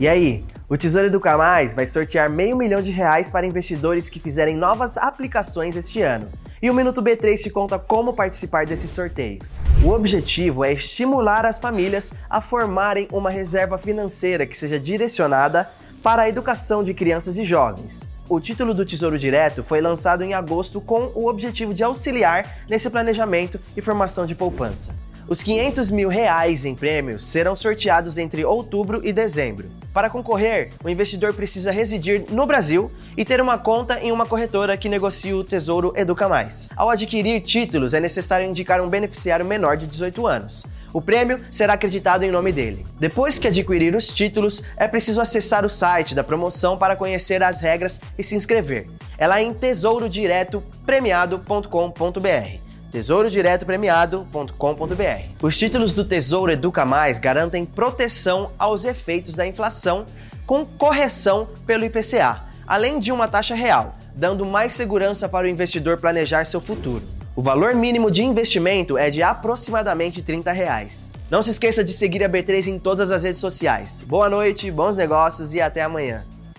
E aí, o Tesouro Educa Mais vai sortear meio milhão de reais para investidores que fizerem novas aplicações este ano. E o Minuto B3 te conta como participar desses sorteios. O objetivo é estimular as famílias a formarem uma reserva financeira que seja direcionada para a educação de crianças e jovens. O título do Tesouro Direto foi lançado em agosto com o objetivo de auxiliar nesse planejamento e formação de poupança. Os 500 mil reais em prêmios serão sorteados entre outubro e dezembro. Para concorrer, o investidor precisa residir no Brasil e ter uma conta em uma corretora que negocia o Tesouro Educa Mais. Ao adquirir títulos, é necessário indicar um beneficiário menor de 18 anos. O prêmio será acreditado em nome dele. Depois que adquirir os títulos, é preciso acessar o site da promoção para conhecer as regras e se inscrever. É lá em tesourodireto-premiado.com.br tesourodireto-premiado.com.br. Os títulos do Tesouro Educa Mais garantem proteção aos efeitos da inflação com correção pelo IPCA, além de uma taxa real, dando mais segurança para o investidor planejar seu futuro. O valor mínimo de investimento é de aproximadamente 30 reais. Não se esqueça de seguir a B3 em todas as redes sociais. Boa noite, bons negócios e até amanhã.